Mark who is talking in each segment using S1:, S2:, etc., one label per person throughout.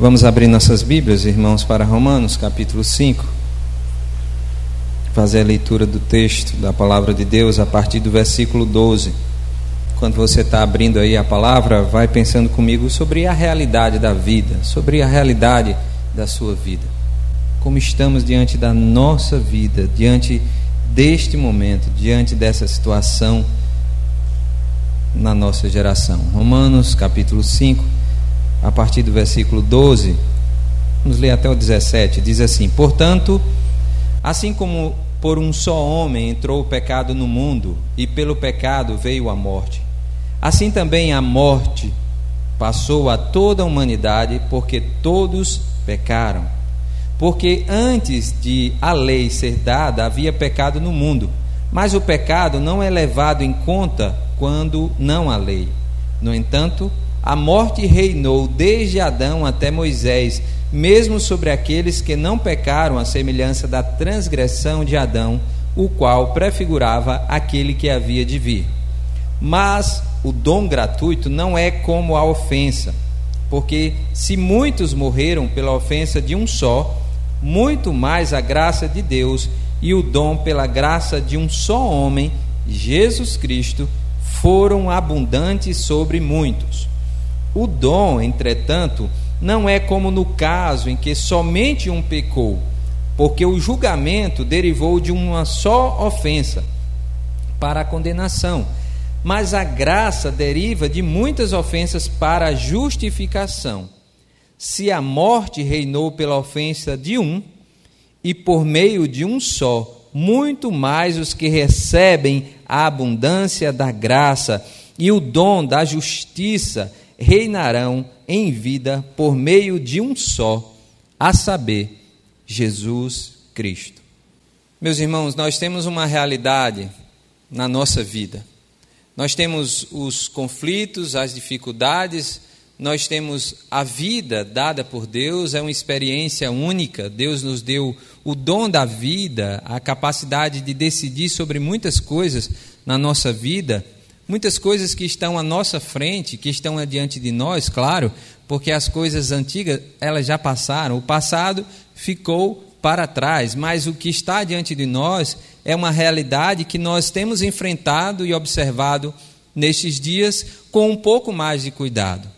S1: Vamos abrir nossas Bíblias, irmãos, para Romanos, capítulo 5. Fazer a leitura do texto da palavra de Deus a partir do versículo 12. Quando você está abrindo aí a palavra, vai pensando comigo sobre a realidade da vida, sobre a realidade da sua vida. Como estamos diante da nossa vida, diante deste momento, diante dessa situação na nossa geração. Romanos, capítulo 5 a partir do versículo 12, vamos ler até o 17, diz assim: Portanto, assim como por um só homem entrou o pecado no mundo, e pelo pecado veio a morte, assim também a morte passou a toda a humanidade, porque todos pecaram. Porque antes de a lei ser dada, havia pecado no mundo, mas o pecado não é levado em conta quando não há lei. No entanto, a morte reinou desde Adão até Moisés, mesmo sobre aqueles que não pecaram à semelhança da transgressão de Adão, o qual prefigurava aquele que havia de vir. Mas o dom gratuito não é como a ofensa, porque se muitos morreram pela ofensa de um só, muito mais a graça de Deus e o dom pela graça de um só homem, Jesus Cristo, foram abundantes sobre muitos. O dom, entretanto, não é como no caso em que somente um pecou, porque o julgamento derivou de uma só ofensa para a condenação, mas a graça deriva de muitas ofensas para a justificação. Se a morte reinou pela ofensa de um, e por meio de um só, muito mais os que recebem a abundância da graça e o dom da justiça reinarão em vida por meio de um só, a saber, Jesus Cristo. Meus irmãos, nós temos uma realidade na nossa vida. Nós temos os conflitos, as dificuldades, nós temos a vida dada por Deus, é uma experiência única. Deus nos deu o dom da vida, a capacidade de decidir sobre muitas coisas na nossa vida Muitas coisas que estão à nossa frente, que estão adiante de nós, claro, porque as coisas antigas, elas já passaram, o passado ficou para trás, mas o que está diante de nós é uma realidade que nós temos enfrentado e observado nestes dias com um pouco mais de cuidado.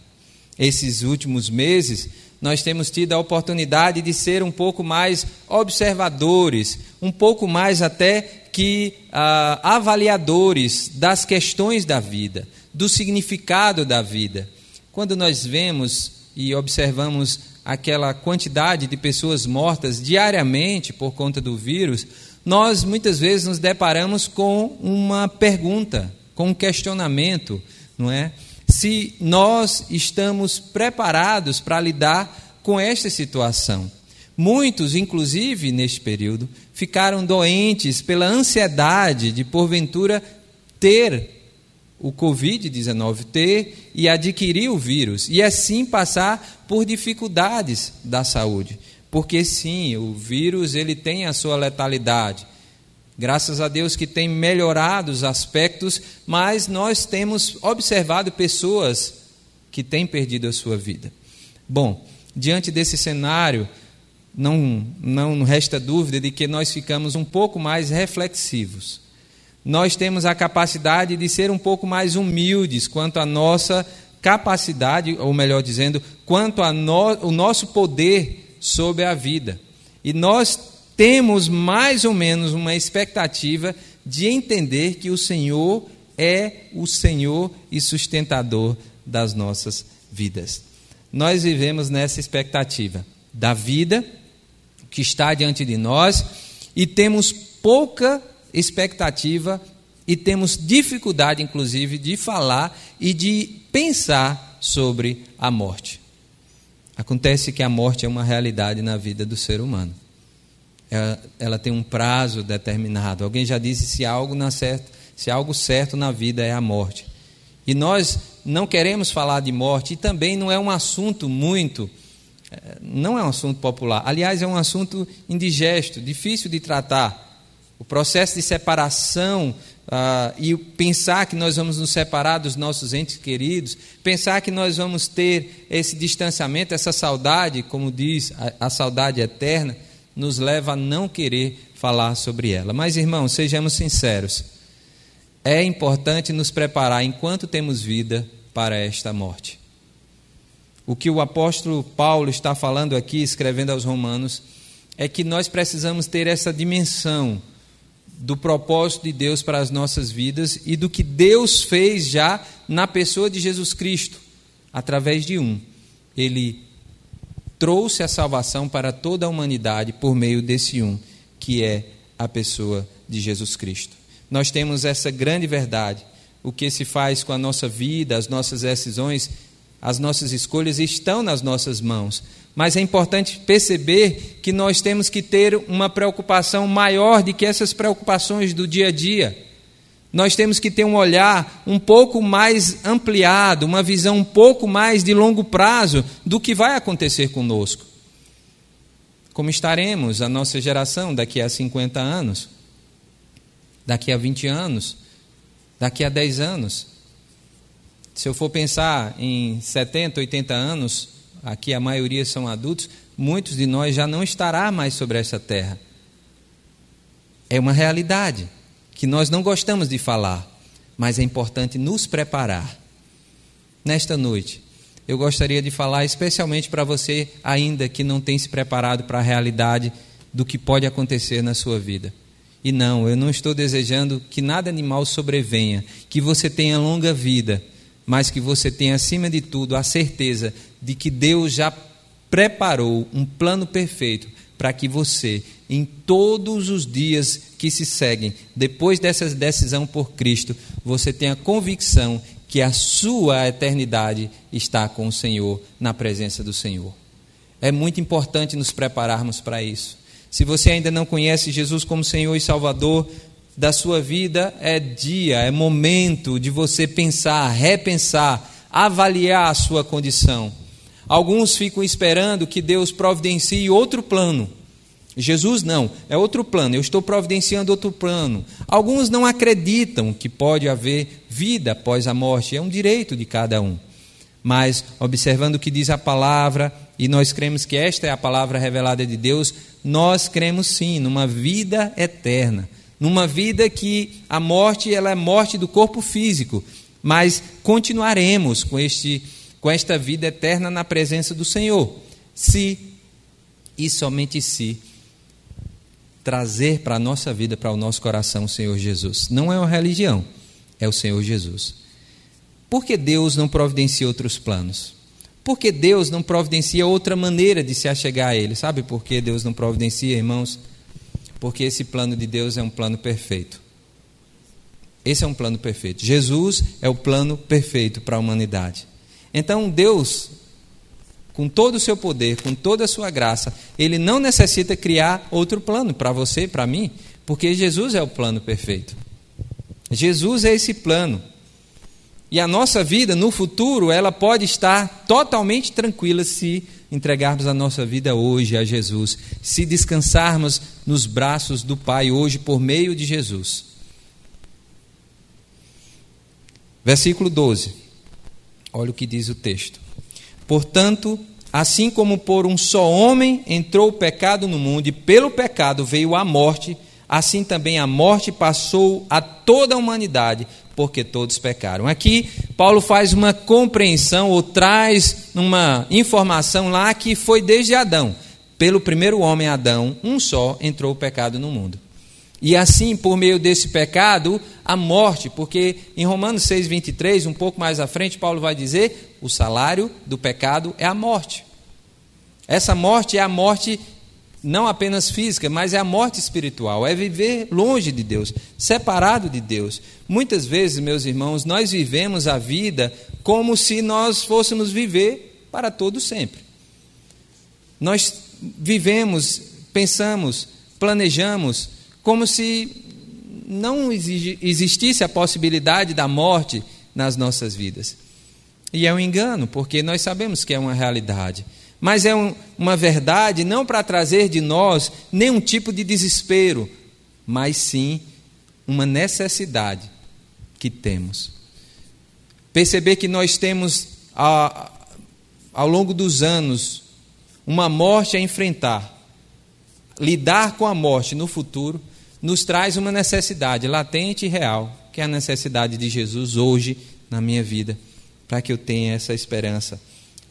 S1: Esses últimos meses, nós temos tido a oportunidade de ser um pouco mais observadores, um pouco mais até que ah, avaliadores das questões da vida, do significado da vida. Quando nós vemos e observamos aquela quantidade de pessoas mortas diariamente por conta do vírus, nós muitas vezes nos deparamos com uma pergunta, com um questionamento, não é? Se nós estamos preparados para lidar com esta situação. Muitos, inclusive neste período, ficaram doentes pela ansiedade de, porventura, ter o Covid-19, ter e adquirir o vírus, e assim passar por dificuldades da saúde. Porque sim, o vírus ele tem a sua letalidade. Graças a Deus que tem melhorado os aspectos, mas nós temos observado pessoas que têm perdido a sua vida. Bom, diante desse cenário, não, não resta dúvida de que nós ficamos um pouco mais reflexivos. Nós temos a capacidade de ser um pouco mais humildes quanto à nossa capacidade, ou melhor dizendo, quanto ao no, nosso poder sobre a vida. E nós temos mais ou menos uma expectativa de entender que o Senhor é o Senhor e sustentador das nossas vidas. Nós vivemos nessa expectativa da vida que está diante de nós e temos pouca expectativa e temos dificuldade, inclusive, de falar e de pensar sobre a morte. Acontece que a morte é uma realidade na vida do ser humano. Ela, ela tem um prazo determinado. Alguém já disse se algo, certo, se algo certo na vida é a morte. E nós não queremos falar de morte, e também não é um assunto muito não é um assunto popular. Aliás, é um assunto indigesto, difícil de tratar. O processo de separação Uh, e pensar que nós vamos nos separar dos nossos entes queridos, pensar que nós vamos ter esse distanciamento, essa saudade, como diz a, a saudade eterna, nos leva a não querer falar sobre ela. Mas, irmãos, sejamos sinceros. É importante nos preparar enquanto temos vida para esta morte. O que o apóstolo Paulo está falando aqui, escrevendo aos Romanos, é que nós precisamos ter essa dimensão do propósito de Deus para as nossas vidas e do que Deus fez já na pessoa de Jesus Cristo, através de um. Ele trouxe a salvação para toda a humanidade por meio desse um, que é a pessoa de Jesus Cristo. Nós temos essa grande verdade. O que se faz com a nossa vida, as nossas decisões, as nossas escolhas estão nas nossas mãos. Mas é importante perceber que nós temos que ter uma preocupação maior do que essas preocupações do dia a dia. Nós temos que ter um olhar um pouco mais ampliado, uma visão um pouco mais de longo prazo do que vai acontecer conosco. Como estaremos a nossa geração daqui a 50 anos, daqui a 20 anos, daqui a 10 anos. Se eu for pensar em 70, 80 anos, aqui a maioria são adultos, muitos de nós já não estará mais sobre essa terra. É uma realidade que nós não gostamos de falar, mas é importante nos preparar. Nesta noite, eu gostaria de falar especialmente para você ainda que não tem se preparado para a realidade do que pode acontecer na sua vida. E não, eu não estou desejando que nada animal sobrevenha, que você tenha longa vida, mas que você tenha, acima de tudo, a certeza de que Deus já preparou um plano perfeito para que você, em todos os dias que se seguem, depois dessa decisão por Cristo, você tenha convicção que a sua eternidade está com o Senhor, na presença do Senhor. É muito importante nos prepararmos para isso. Se você ainda não conhece Jesus como Senhor e Salvador da sua vida, é dia, é momento de você pensar, repensar, avaliar a sua condição. Alguns ficam esperando que Deus providencie outro plano. Jesus não, é outro plano, eu estou providenciando outro plano. Alguns não acreditam que pode haver vida após a morte, é um direito de cada um. Mas, observando o que diz a palavra, e nós cremos que esta é a palavra revelada de Deus, nós cremos sim numa vida eterna, numa vida que a morte ela é morte do corpo físico, mas continuaremos com este com esta vida eterna na presença do Senhor. Se e somente se trazer para a nossa vida, para o nosso coração o Senhor Jesus. Não é uma religião, é o Senhor Jesus. Por que Deus não providencia outros planos? Por que Deus não providencia outra maneira de se achegar a Ele? Sabe por que Deus não providencia, irmãos? Porque esse plano de Deus é um plano perfeito. Esse é um plano perfeito. Jesus é o plano perfeito para a humanidade. Então, Deus, com todo o seu poder, com toda a sua graça, ele não necessita criar outro plano para você, para mim, porque Jesus é o plano perfeito. Jesus é esse plano. E a nossa vida no futuro, ela pode estar totalmente tranquila se entregarmos a nossa vida hoje a Jesus, se descansarmos nos braços do Pai hoje por meio de Jesus. Versículo 12. Olha o que diz o texto. Portanto, assim como por um só homem entrou o pecado no mundo e pelo pecado veio a morte, assim também a morte passou a toda a humanidade, porque todos pecaram. Aqui, Paulo faz uma compreensão ou traz uma informação lá que foi desde Adão. Pelo primeiro homem Adão, um só entrou o pecado no mundo. E assim, por meio desse pecado, a morte, porque em Romanos 6,23, um pouco mais à frente, Paulo vai dizer: o salário do pecado é a morte. Essa morte é a morte não apenas física, mas é a morte espiritual, é viver longe de Deus, separado de Deus. Muitas vezes, meus irmãos, nós vivemos a vida como se nós fôssemos viver para todo sempre. Nós vivemos, pensamos, planejamos como se não existisse a possibilidade da morte nas nossas vidas. E é um engano, porque nós sabemos que é uma realidade. Mas é um, uma verdade não para trazer de nós nenhum tipo de desespero, mas sim uma necessidade que temos. Perceber que nós temos, ao longo dos anos, uma morte a enfrentar. Lidar com a morte no futuro nos traz uma necessidade latente e real, que é a necessidade de Jesus hoje na minha vida, para que eu tenha essa esperança,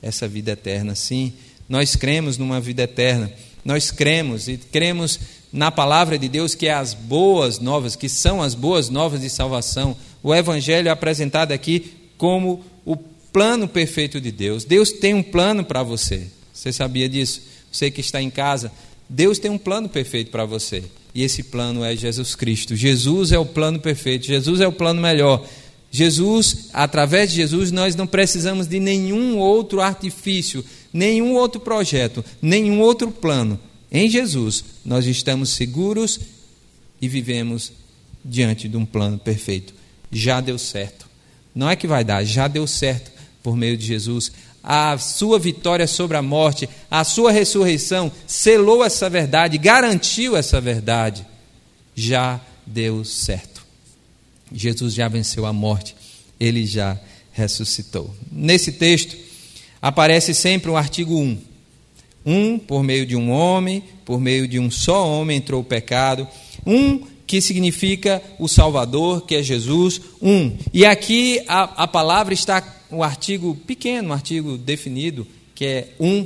S1: essa vida eterna. Sim, nós cremos numa vida eterna. Nós cremos e cremos na palavra de Deus que é as boas novas, que são as boas novas de salvação. O evangelho é apresentado aqui como o plano perfeito de Deus. Deus tem um plano para você. Você sabia disso? Você que está em casa, Deus tem um plano perfeito para você. E esse plano é Jesus Cristo. Jesus é o plano perfeito, Jesus é o plano melhor. Jesus, através de Jesus, nós não precisamos de nenhum outro artifício, nenhum outro projeto, nenhum outro plano. Em Jesus, nós estamos seguros e vivemos diante de um plano perfeito. Já deu certo. Não é que vai dar, já deu certo por meio de Jesus a sua vitória sobre a morte, a sua ressurreição, selou essa verdade, garantiu essa verdade. Já deu certo. Jesus já venceu a morte, ele já ressuscitou. Nesse texto aparece sempre o artigo 1. Um por meio de um homem, por meio de um só homem entrou o pecado. Um que significa o Salvador, que é Jesus. Um. E aqui a, a palavra está um artigo pequeno, um artigo definido, que é um,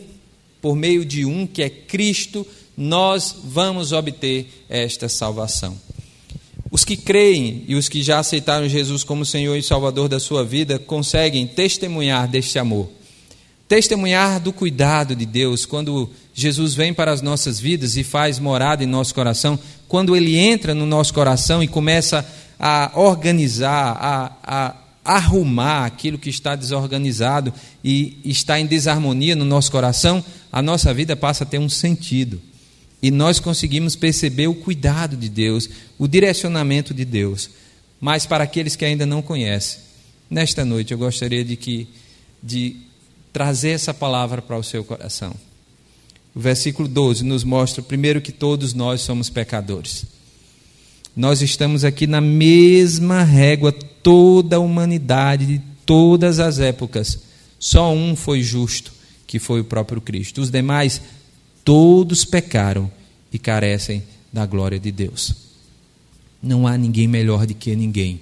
S1: por meio de um, que é Cristo, nós vamos obter esta salvação. Os que creem e os que já aceitaram Jesus como Senhor e Salvador da sua vida conseguem testemunhar deste amor. Testemunhar do cuidado de Deus quando Jesus vem para as nossas vidas e faz morada em nosso coração, quando ele entra no nosso coração e começa a organizar, a, a arrumar aquilo que está desorganizado e está em desarmonia no nosso coração, a nossa vida passa a ter um sentido. E nós conseguimos perceber o cuidado de Deus, o direcionamento de Deus. Mas para aqueles que ainda não conhecem, nesta noite eu gostaria de que de trazer essa palavra para o seu coração. O versículo 12 nos mostra primeiro que todos nós somos pecadores. Nós estamos aqui na mesma régua toda a humanidade, de todas as épocas. Só um foi justo, que foi o próprio Cristo. Os demais, todos pecaram e carecem da glória de Deus. Não há ninguém melhor do que ninguém.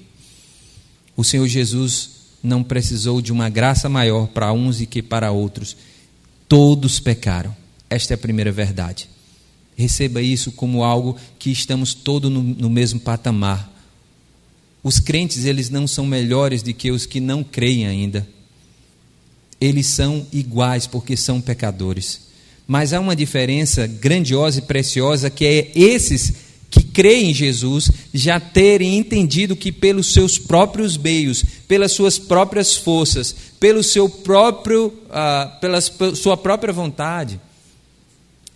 S1: O Senhor Jesus não precisou de uma graça maior para uns e que para outros. Todos pecaram. Esta é a primeira verdade. Receba isso como algo que estamos todos no, no mesmo patamar. Os crentes, eles não são melhores do que os que não creem ainda. Eles são iguais porque são pecadores. Mas há uma diferença grandiosa e preciosa que é esses que creem em Jesus já terem entendido que pelos seus próprios meios, pelas suas próprias forças, pelo seu próprio, uh, pela sua própria vontade,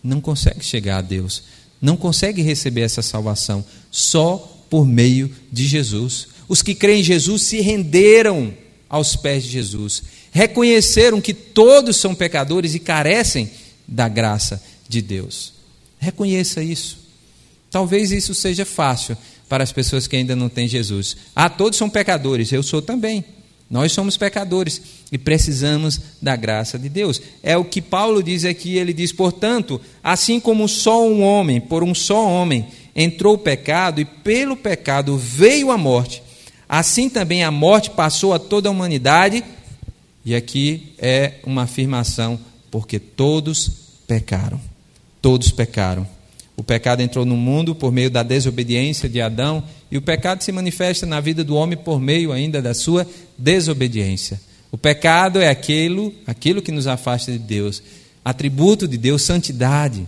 S1: não consegue chegar a Deus, não consegue receber essa salvação. Só por meio de Jesus. Os que creem em Jesus se renderam aos pés de Jesus, reconheceram que todos são pecadores e carecem da graça de Deus. Reconheça isso. Talvez isso seja fácil para as pessoas que ainda não têm Jesus. Ah, todos são pecadores, eu sou também. Nós somos pecadores e precisamos da graça de Deus. É o que Paulo diz aqui, ele diz, portanto, assim como só um homem, por um só homem, entrou o pecado e pelo pecado veio a morte, assim também a morte passou a toda a humanidade. E aqui é uma afirmação, porque todos pecaram. Todos pecaram. O pecado entrou no mundo por meio da desobediência de Adão, e o pecado se manifesta na vida do homem por meio ainda da sua desobediência. O pecado é aquilo, aquilo que nos afasta de Deus, atributo de Deus, santidade.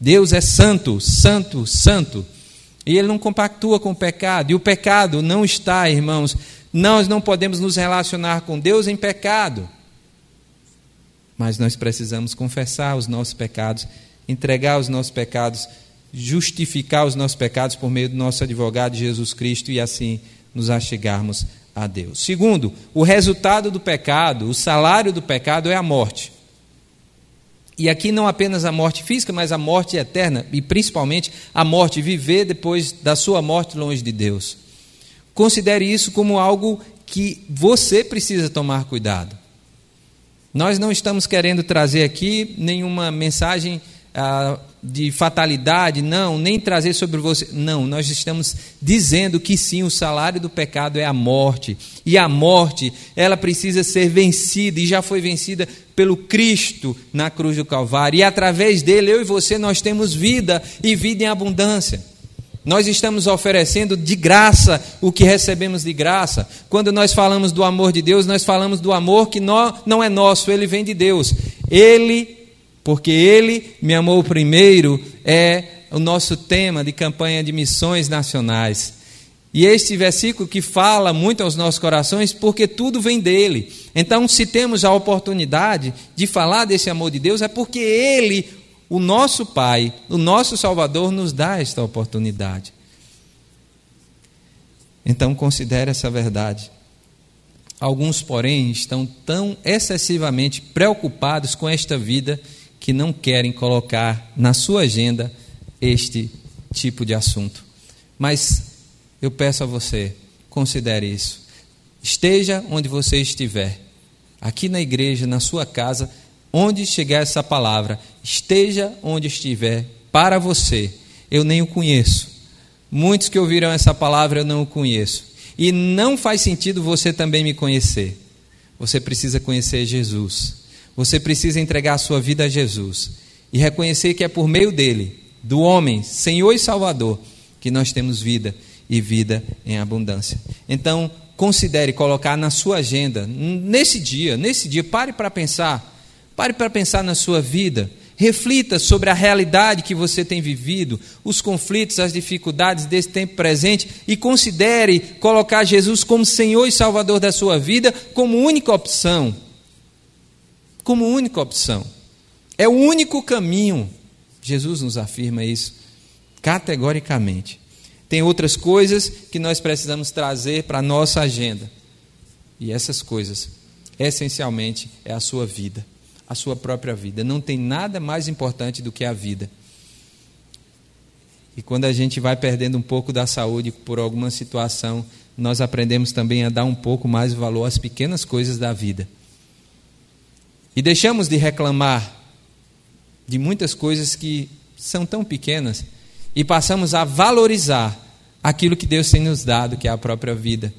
S1: Deus é santo, santo, santo. E ele não compactua com o pecado. E o pecado não está, irmãos, nós não podemos nos relacionar com Deus em pecado. Mas nós precisamos confessar os nossos pecados, entregar os nossos pecados, justificar os nossos pecados por meio do nosso advogado Jesus Cristo e assim nos achegarmos a Deus. Segundo, o resultado do pecado, o salário do pecado é a morte. E aqui não apenas a morte física, mas a morte eterna, e principalmente a morte, viver depois da sua morte longe de Deus. Considere isso como algo que você precisa tomar cuidado. Nós não estamos querendo trazer aqui nenhuma mensagem ah, de fatalidade, não, nem trazer sobre você. Não, nós estamos dizendo que sim, o salário do pecado é a morte. E a morte, ela precisa ser vencida e já foi vencida pelo Cristo na cruz do Calvário. E através dele, eu e você, nós temos vida e vida em abundância. Nós estamos oferecendo de graça o que recebemos de graça. Quando nós falamos do amor de Deus, nós falamos do amor que não é nosso, ele vem de Deus. Ele porque Ele me amou primeiro, é o nosso tema de campanha de missões nacionais. E este versículo que fala muito aos nossos corações, porque tudo vem dele. Então, se temos a oportunidade de falar desse amor de Deus, é porque Ele, o nosso Pai, o nosso Salvador, nos dá esta oportunidade. Então, considere essa verdade. Alguns, porém, estão tão excessivamente preocupados com esta vida que não querem colocar na sua agenda este tipo de assunto. Mas eu peço a você, considere isso. Esteja onde você estiver, aqui na igreja, na sua casa, onde chegar essa palavra, esteja onde estiver, para você. Eu nem o conheço. Muitos que ouviram essa palavra eu não o conheço. E não faz sentido você também me conhecer. Você precisa conhecer Jesus. Você precisa entregar a sua vida a Jesus e reconhecer que é por meio dele, do homem, Senhor e Salvador, que nós temos vida e vida em abundância. Então, considere colocar na sua agenda, nesse dia, nesse dia, pare para pensar, pare para pensar na sua vida. Reflita sobre a realidade que você tem vivido, os conflitos, as dificuldades desse tempo presente e considere colocar Jesus como Senhor e Salvador da sua vida como única opção como única opção. É o único caminho. Jesus nos afirma isso categoricamente. Tem outras coisas que nós precisamos trazer para a nossa agenda. E essas coisas, essencialmente, é a sua vida, a sua própria vida. Não tem nada mais importante do que a vida. E quando a gente vai perdendo um pouco da saúde por alguma situação, nós aprendemos também a dar um pouco mais valor às pequenas coisas da vida. E deixamos de reclamar de muitas coisas que são tão pequenas e passamos a valorizar aquilo que Deus tem nos dado, que é a própria vida.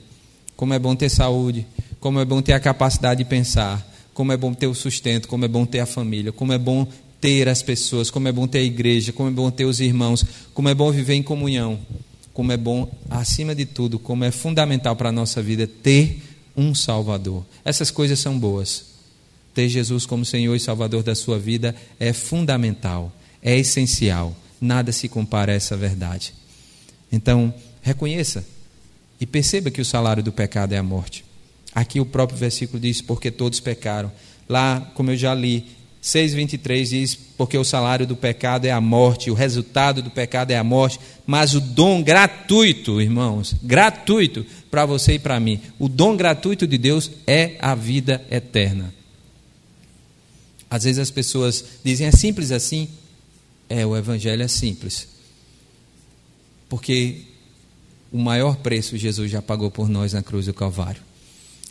S1: Como é bom ter saúde, como é bom ter a capacidade de pensar, como é bom ter o sustento, como é bom ter a família, como é bom ter as pessoas, como é bom ter a igreja, como é bom ter os irmãos, como é bom viver em comunhão, como é bom, acima de tudo, como é fundamental para a nossa vida ter um Salvador. Essas coisas são boas ter Jesus como Senhor e Salvador da sua vida é fundamental, é essencial. Nada se compara a essa verdade. Então, reconheça e perceba que o salário do pecado é a morte. Aqui o próprio versículo diz: porque todos pecaram. Lá, como eu já li, 6,23 diz: porque o salário do pecado é a morte, o resultado do pecado é a morte, mas o dom gratuito, irmãos, gratuito para você e para mim, o dom gratuito de Deus é a vida eterna. Às vezes as pessoas dizem, é simples assim? É, o Evangelho é simples. Porque o maior preço Jesus já pagou por nós na cruz do Calvário.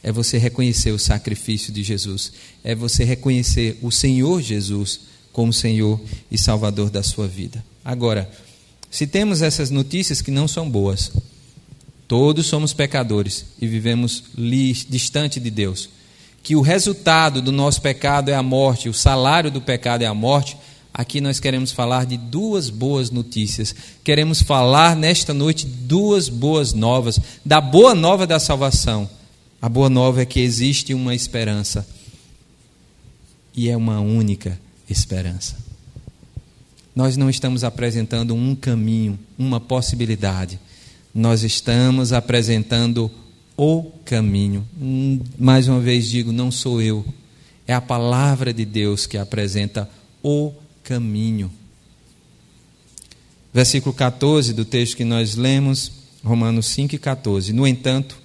S1: É você reconhecer o sacrifício de Jesus. É você reconhecer o Senhor Jesus como Senhor e Salvador da sua vida. Agora, se temos essas notícias que não são boas, todos somos pecadores e vivemos distante de Deus que o resultado do nosso pecado é a morte, o salário do pecado é a morte, aqui nós queremos falar de duas boas notícias. Queremos falar nesta noite duas boas novas, da boa nova da salvação. A boa nova é que existe uma esperança. E é uma única esperança. Nós não estamos apresentando um caminho, uma possibilidade. Nós estamos apresentando o caminho. Mais uma vez digo, não sou eu. É a palavra de Deus que apresenta o caminho. Versículo 14 do texto que nós lemos, Romanos 5 e 14. No entanto,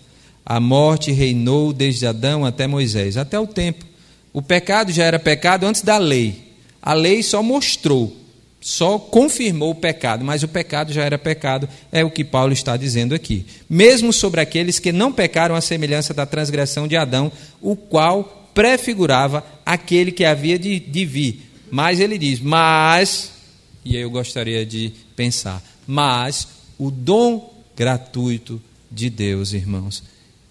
S1: a morte reinou desde Adão até Moisés, até o tempo. O pecado já era pecado antes da lei. A lei só mostrou, só confirmou o pecado, mas o pecado já era pecado, é o que Paulo está dizendo aqui. Mesmo sobre aqueles que não pecaram à semelhança da transgressão de Adão, o qual prefigurava aquele que havia de, de vir. Mas ele diz, mas, e eu gostaria de pensar, mas o dom gratuito de Deus, irmãos,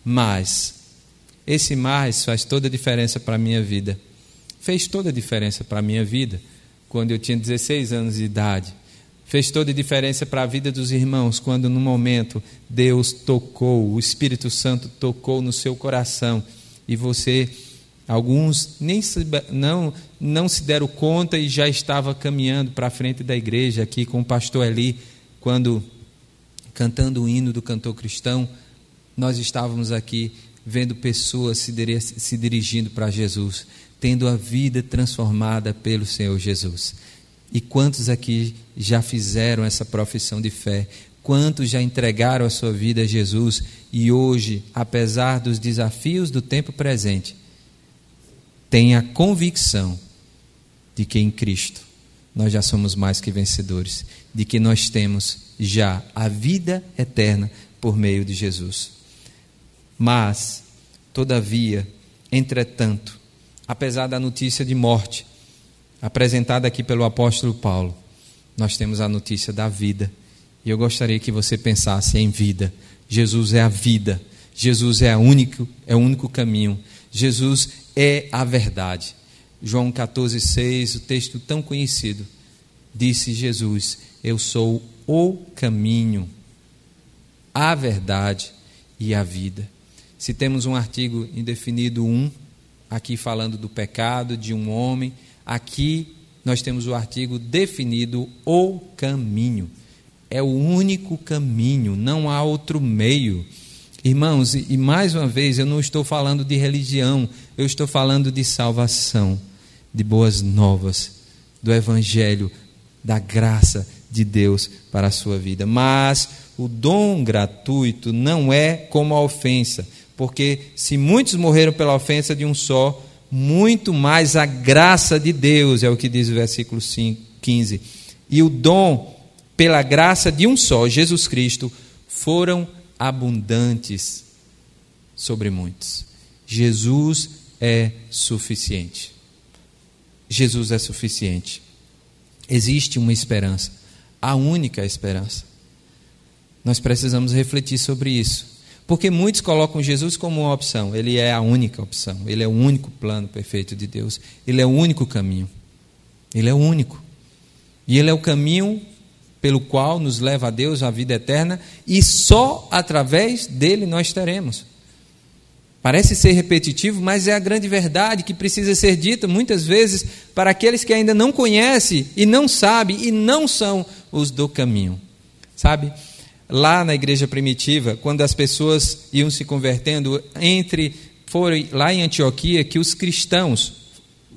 S1: mas, esse mais faz toda a diferença para a minha vida. Fez toda a diferença para a minha vida quando eu tinha 16 anos de idade. Fez toda a diferença para a vida dos irmãos quando, no momento, Deus tocou, o Espírito Santo tocou no seu coração e você, alguns nem se, não, não se deram conta e já estava caminhando para a frente da igreja aqui com o pastor Eli, quando cantando o hino do cantor cristão, nós estávamos aqui vendo pessoas se, se dirigindo para Jesus tendo a vida transformada pelo Senhor Jesus. E quantos aqui já fizeram essa profissão de fé? Quantos já entregaram a sua vida a Jesus e hoje, apesar dos desafios do tempo presente, têm a convicção de que em Cristo nós já somos mais que vencedores, de que nós temos já a vida eterna por meio de Jesus. Mas, todavia, entretanto, apesar da notícia de morte apresentada aqui pelo apóstolo Paulo, nós temos a notícia da vida. E eu gostaria que você pensasse em vida. Jesus é a vida. Jesus é, a único, é o único caminho. Jesus é a verdade. João 14,6, o texto tão conhecido, disse Jesus: Eu sou o caminho, a verdade e a vida. Se temos um artigo indefinido 1, aqui falando do pecado de um homem. Aqui nós temos o artigo definido o caminho. É o único caminho, não há outro meio. Irmãos, e mais uma vez, eu não estou falando de religião, eu estou falando de salvação, de boas novas, do evangelho, da graça de Deus para a sua vida. Mas o dom gratuito não é como a ofensa porque se muitos morreram pela ofensa de um só, muito mais a graça de Deus, é o que diz o versículo 15. E o dom pela graça de um só, Jesus Cristo, foram abundantes sobre muitos. Jesus é suficiente. Jesus é suficiente. Existe uma esperança, a única esperança. Nós precisamos refletir sobre isso. Porque muitos colocam Jesus como uma opção. Ele é a única opção. Ele é o único plano perfeito de Deus. Ele é o único caminho. Ele é o único. E ele é o caminho pelo qual nos leva a Deus a vida eterna e só através dele nós teremos. Parece ser repetitivo, mas é a grande verdade que precisa ser dita muitas vezes para aqueles que ainda não conhecem e não sabem e não são os do caminho. Sabe? Lá na igreja primitiva, quando as pessoas iam se convertendo, entre foram lá em Antioquia que os cristãos,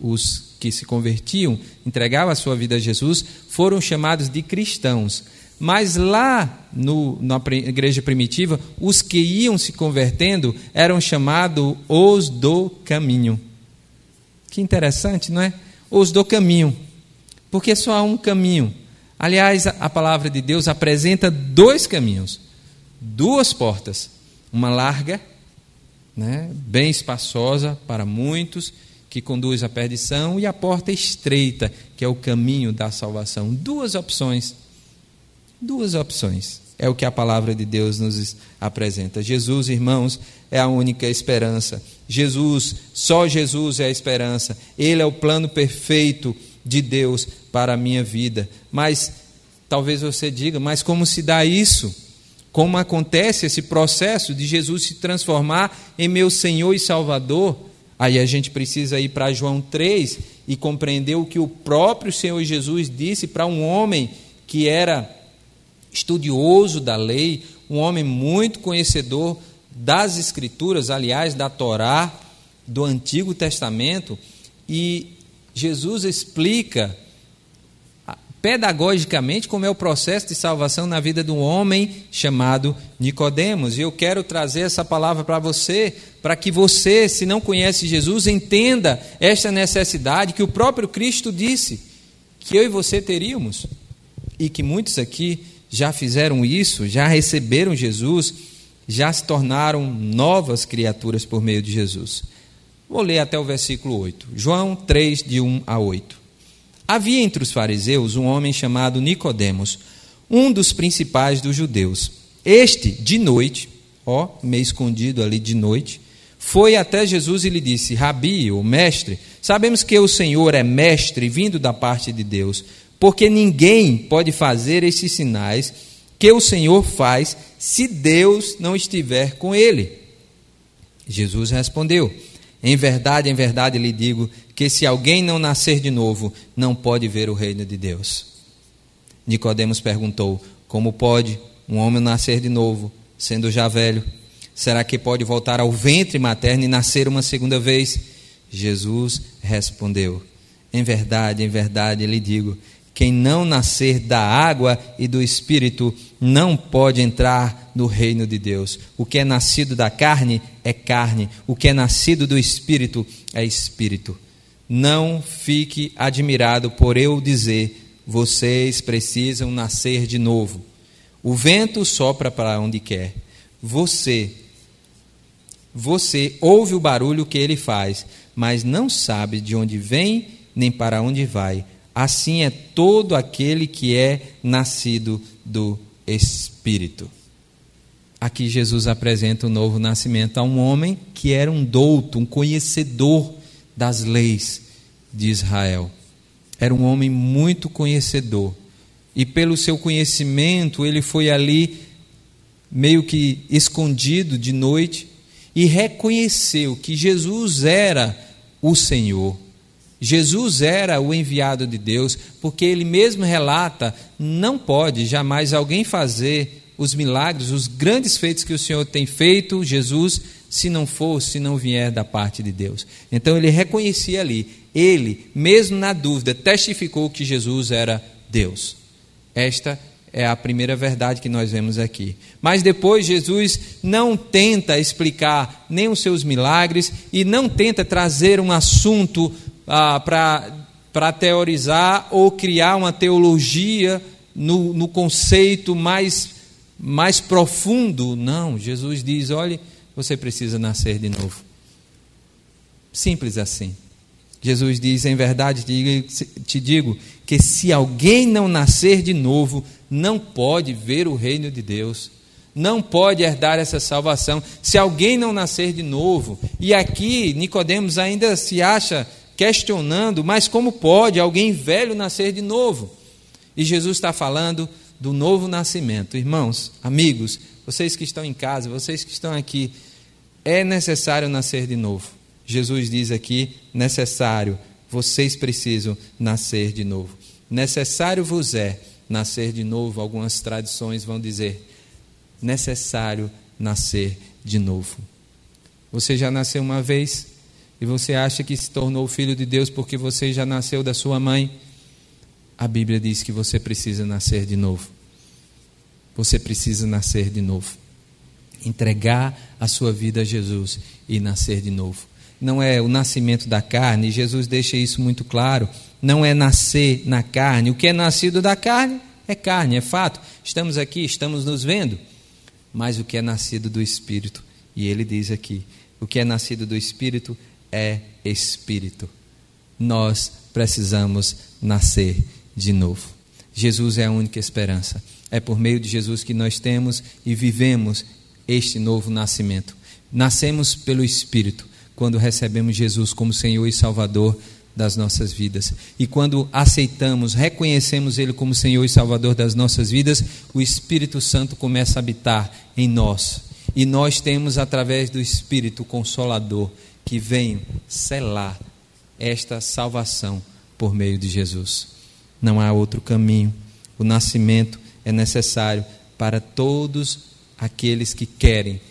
S1: os que se convertiam, entregavam a sua vida a Jesus, foram chamados de cristãos. Mas lá no, na igreja primitiva, os que iam se convertendo eram chamados os do caminho. Que interessante, não é? Os do caminho. Porque só há um caminho. Aliás, a palavra de Deus apresenta dois caminhos, duas portas. Uma larga, né, bem espaçosa para muitos, que conduz à perdição, e a porta estreita, que é o caminho da salvação. Duas opções. Duas opções. É o que a palavra de Deus nos apresenta. Jesus, irmãos, é a única esperança. Jesus, só Jesus é a esperança. Ele é o plano perfeito de Deus para a minha vida. Mas talvez você diga, mas como se dá isso? Como acontece esse processo de Jesus se transformar em meu Senhor e Salvador? Aí a gente precisa ir para João 3 e compreender o que o próprio Senhor Jesus disse para um homem que era estudioso da lei, um homem muito conhecedor das Escrituras, aliás, da Torá, do Antigo Testamento, e Jesus explica ah, pedagogicamente como é o processo de salvação na vida de um homem chamado Nicodemos. E eu quero trazer essa palavra para você, para que você, se não conhece Jesus, entenda esta necessidade que o próprio Cristo disse. que eu e você teríamos, e que muitos aqui já fizeram isso, já receberam Jesus, já se tornaram novas criaturas por meio de Jesus. Vou ler até o versículo 8. João 3, de 1 a 8. Havia entre os fariseus um homem chamado Nicodemos, um dos principais dos judeus. Este, de noite, ó, meio escondido ali de noite, foi até Jesus e lhe disse: Rabi, o mestre, sabemos que o Senhor é mestre vindo da parte de Deus, porque ninguém pode fazer esses sinais que o Senhor faz se Deus não estiver com ele. Jesus respondeu: em verdade, em verdade lhe digo que se alguém não nascer de novo, não pode ver o reino de Deus. Nicodemos perguntou: Como pode um homem nascer de novo, sendo já velho? Será que pode voltar ao ventre materno e nascer uma segunda vez? Jesus respondeu: Em verdade, em verdade lhe digo quem não nascer da água e do espírito não pode entrar no reino de Deus. O que é nascido da carne é carne, o que é nascido do espírito é espírito. Não fique admirado por eu dizer: vocês precisam nascer de novo. O vento sopra para onde quer. Você você ouve o barulho que ele faz, mas não sabe de onde vem nem para onde vai. Assim é todo aquele que é nascido do Espírito. Aqui Jesus apresenta o novo nascimento a um homem que era um douto, um conhecedor das leis de Israel. Era um homem muito conhecedor. E pelo seu conhecimento, ele foi ali meio que escondido de noite e reconheceu que Jesus era o Senhor Jesus era o enviado de Deus, porque ele mesmo relata: não pode jamais alguém fazer os milagres, os grandes feitos que o Senhor tem feito, Jesus, se não for, se não vier da parte de Deus. Então ele reconhecia ali, ele, mesmo na dúvida, testificou que Jesus era Deus. Esta é a primeira verdade que nós vemos aqui. Mas depois Jesus não tenta explicar nem os seus milagres e não tenta trazer um assunto ah, para teorizar ou criar uma teologia no, no conceito mais, mais profundo. Não, Jesus diz: olhe, você precisa nascer de novo. Simples assim. Jesus diz: em verdade te digo que se alguém não nascer de novo, não pode ver o reino de Deus não pode herdar essa salvação se alguém não nascer de novo. E aqui Nicodemos ainda se acha questionando, mas como pode alguém velho nascer de novo? E Jesus está falando do novo nascimento. Irmãos, amigos, vocês que estão em casa, vocês que estão aqui, é necessário nascer de novo. Jesus diz aqui: necessário, vocês precisam nascer de novo. Necessário vos é nascer de novo. Algumas tradições vão dizer: necessário nascer de novo. Você já nasceu uma vez? e você acha que se tornou filho de Deus porque você já nasceu da sua mãe, a Bíblia diz que você precisa nascer de novo. Você precisa nascer de novo. Entregar a sua vida a Jesus e nascer de novo. Não é o nascimento da carne, Jesus deixa isso muito claro. Não é nascer na carne. O que é nascido da carne é carne, é fato. Estamos aqui, estamos nos vendo. Mas o que é nascido do Espírito, e ele diz aqui: o que é nascido do Espírito é espírito. Nós precisamos nascer de novo. Jesus é a única esperança. É por meio de Jesus que nós temos e vivemos este novo nascimento. Nascemos pelo Espírito quando recebemos Jesus como Senhor e Salvador das nossas vidas. E quando aceitamos, reconhecemos Ele como Senhor e Salvador das nossas vidas, o Espírito Santo começa a habitar em nós. E nós temos, através do Espírito Consolador, que venham selar esta salvação por meio de Jesus. Não há outro caminho. O nascimento é necessário para todos aqueles que querem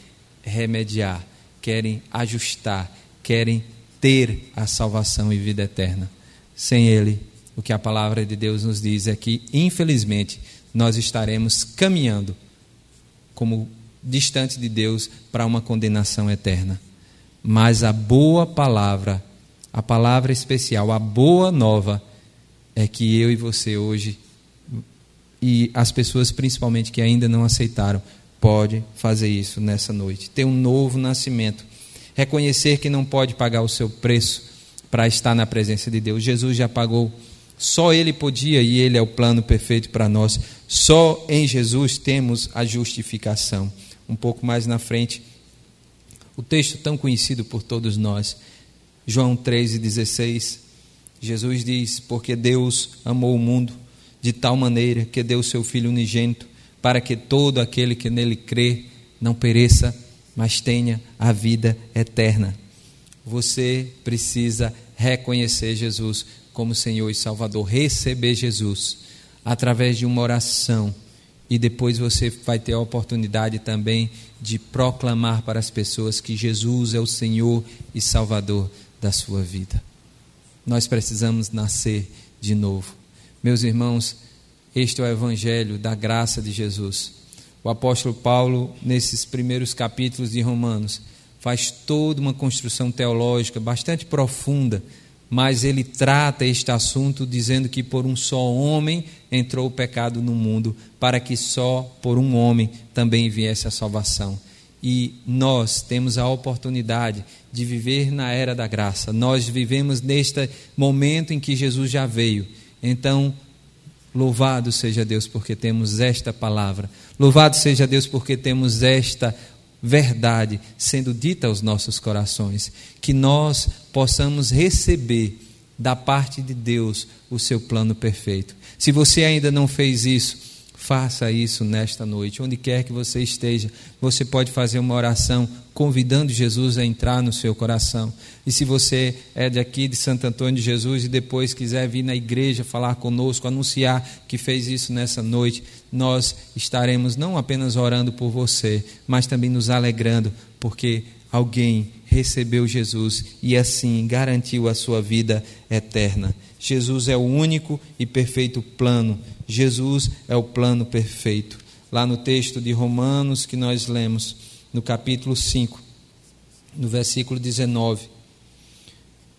S1: remediar, querem ajustar, querem ter a salvação e vida eterna. Sem Ele, o que a palavra de Deus nos diz é que, infelizmente, nós estaremos caminhando como distante de Deus para uma condenação eterna mas a boa palavra, a palavra especial, a boa nova, é que eu e você hoje, e as pessoas principalmente que ainda não aceitaram, pode fazer isso nessa noite. Ter um novo nascimento. Reconhecer que não pode pagar o seu preço para estar na presença de Deus. Jesus já pagou. Só Ele podia e Ele é o plano perfeito para nós. Só em Jesus temos a justificação. Um pouco mais na frente, o texto tão conhecido por todos nós, João 3,16. Jesus diz: Porque Deus amou o mundo de tal maneira que deu seu Filho unigênito para que todo aquele que nele crê não pereça, mas tenha a vida eterna. Você precisa reconhecer Jesus como Senhor e Salvador, receber Jesus através de uma oração. E depois você vai ter a oportunidade também de proclamar para as pessoas que Jesus é o Senhor e Salvador da sua vida. Nós precisamos nascer de novo. Meus irmãos, este é o Evangelho da graça de Jesus. O apóstolo Paulo, nesses primeiros capítulos de Romanos, faz toda uma construção teológica bastante profunda, mas ele trata este assunto dizendo que por um só homem entrou o pecado no mundo, para que só por um homem também viesse a salvação. E nós temos a oportunidade de viver na era da graça. Nós vivemos neste momento em que Jesus já veio. Então, Louvado seja Deus porque temos esta palavra. Louvado seja Deus porque temos esta verdade sendo dita aos nossos corações. Que nós possamos receber da parte de Deus o seu plano perfeito. Se você ainda não fez isso, Faça isso nesta noite, onde quer que você esteja. Você pode fazer uma oração convidando Jesus a entrar no seu coração. E se você é de aqui de Santo Antônio de Jesus e depois quiser vir na igreja falar conosco, anunciar que fez isso nessa noite, nós estaremos não apenas orando por você, mas também nos alegrando, porque alguém recebeu Jesus e assim garantiu a sua vida eterna. Jesus é o único e perfeito plano. Jesus é o plano perfeito. Lá no texto de Romanos que nós lemos, no capítulo 5, no versículo 19,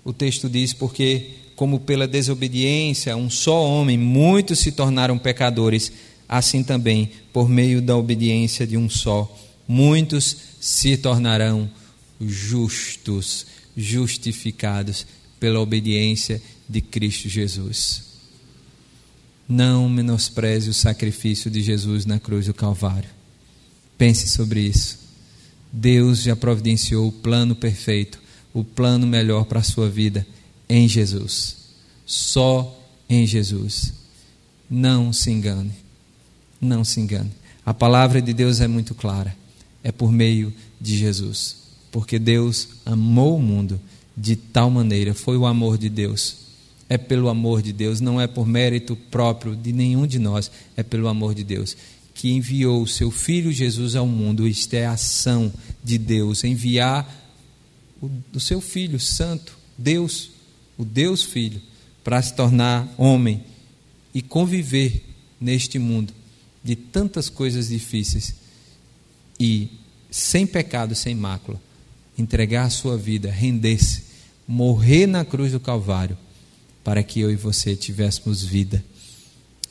S1: o texto diz: Porque, como pela desobediência um só homem muitos se tornaram pecadores, assim também, por meio da obediência de um só, muitos se tornarão justos, justificados pela obediência de Cristo Jesus. Não menospreze o sacrifício de Jesus na cruz do Calvário. Pense sobre isso. Deus já providenciou o plano perfeito, o plano melhor para a sua vida em Jesus. Só em Jesus. Não se engane. Não se engane. A palavra de Deus é muito clara. É por meio de Jesus. Porque Deus amou o mundo de tal maneira, foi o amor de Deus. É pelo amor de Deus, não é por mérito próprio de nenhum de nós, é pelo amor de Deus que enviou o seu filho Jesus ao mundo. Isto é a ação de Deus, enviar o, o seu filho santo, Deus, o Deus Filho, para se tornar homem e conviver neste mundo de tantas coisas difíceis e sem pecado, sem mácula entregar a sua vida, render-se, morrer na cruz do Calvário, para que eu e você tivéssemos vida.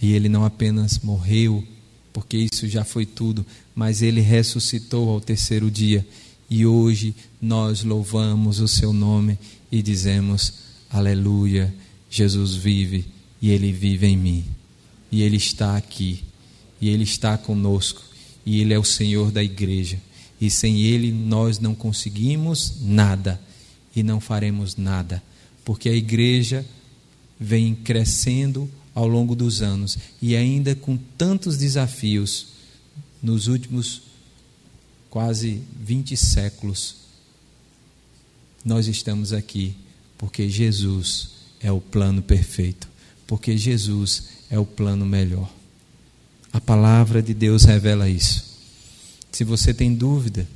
S1: E ele não apenas morreu, porque isso já foi tudo, mas ele ressuscitou ao terceiro dia. E hoje nós louvamos o seu nome e dizemos: Aleluia, Jesus vive e ele vive em mim. E ele está aqui, e ele está conosco, e ele é o Senhor da igreja e sem Ele nós não conseguimos nada e não faremos nada, porque a igreja vem crescendo ao longo dos anos e ainda com tantos desafios nos últimos quase 20 séculos. Nós estamos aqui porque Jesus é o plano perfeito, porque Jesus é o plano melhor. A palavra de Deus revela isso. Se você tem dúvida,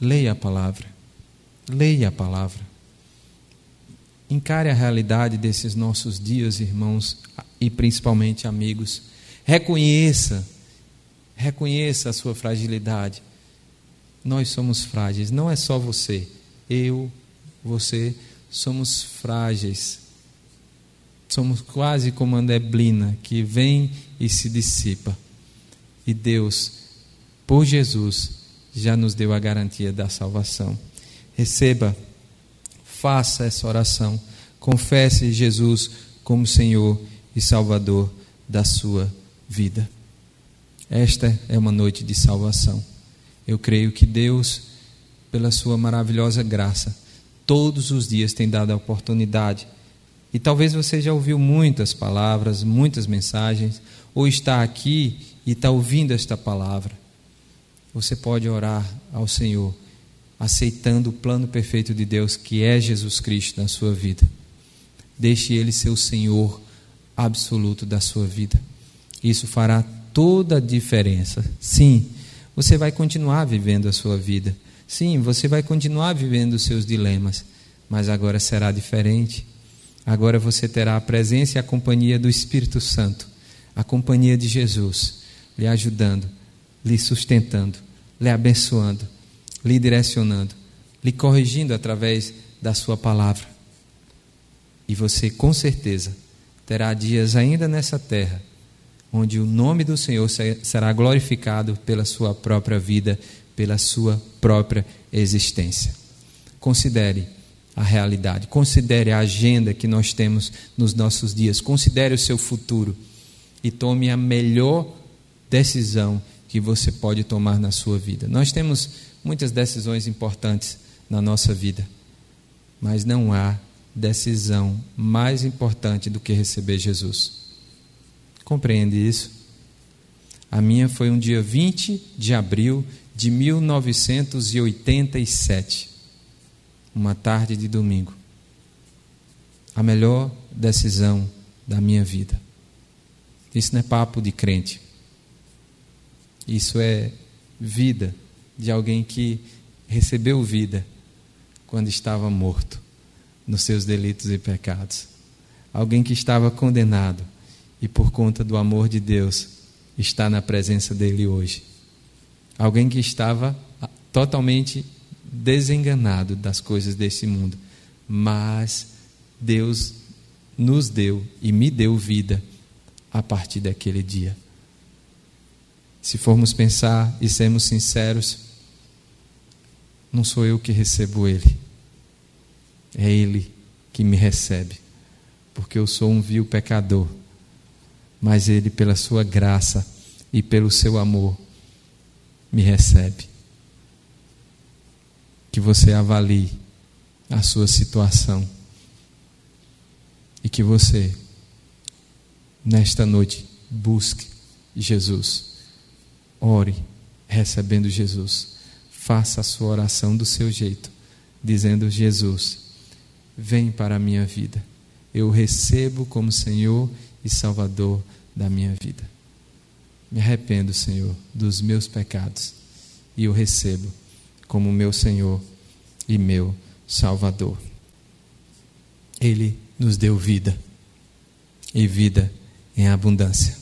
S1: leia a palavra. Leia a palavra. Encare a realidade desses nossos dias, irmãos, e principalmente amigos. Reconheça, reconheça a sua fragilidade. Nós somos frágeis, não é só você. Eu, você, somos frágeis. Somos quase como a neblina que vem e se dissipa. E Deus, por Jesus, já nos deu a garantia da salvação. Receba, faça essa oração, confesse Jesus como Senhor e Salvador da sua vida. Esta é uma noite de salvação. Eu creio que Deus, pela sua maravilhosa graça, todos os dias tem dado a oportunidade. E talvez você já ouviu muitas palavras, muitas mensagens, ou está aqui e está ouvindo esta palavra. Você pode orar ao Senhor, aceitando o plano perfeito de Deus, que é Jesus Cristo na sua vida. Deixe Ele ser o Senhor absoluto da sua vida. Isso fará toda a diferença. Sim, você vai continuar vivendo a sua vida. Sim, você vai continuar vivendo os seus dilemas, mas agora será diferente. Agora você terá a presença e a companhia do Espírito Santo, a companhia de Jesus, lhe ajudando, lhe sustentando, lhe abençoando, lhe direcionando, lhe corrigindo através da sua palavra. E você, com certeza, terá dias ainda nessa terra onde o nome do Senhor será glorificado pela sua própria vida, pela sua própria existência. Considere a realidade, considere a agenda que nós temos nos nossos dias, considere o seu futuro e tome a melhor decisão que você pode tomar na sua vida. Nós temos muitas decisões importantes na nossa vida, mas não há decisão mais importante do que receber Jesus. Compreende isso? A minha foi um dia 20 de abril de 1987, uma tarde de domingo. A melhor decisão da minha vida. Isso não é papo de crente. Isso é vida de alguém que recebeu vida quando estava morto nos seus delitos e pecados. Alguém que estava condenado e por conta do amor de Deus está na presença dele hoje. Alguém que estava totalmente desenganado das coisas desse mundo, mas Deus nos deu e me deu vida a partir daquele dia. Se formos pensar e sermos sinceros, não sou eu que recebo Ele, é Ele que me recebe, porque eu sou um vil pecador mas Ele, pela sua graça e pelo seu amor, me recebe. Que você avalie a sua situação e que você, nesta noite, busque Jesus. Ore recebendo Jesus. Faça a sua oração do seu jeito, dizendo: Jesus, vem para a minha vida. Eu recebo como Senhor e Salvador da minha vida. Me arrependo, Senhor, dos meus pecados e eu recebo como meu Senhor e meu Salvador. Ele nos deu vida e vida em abundância.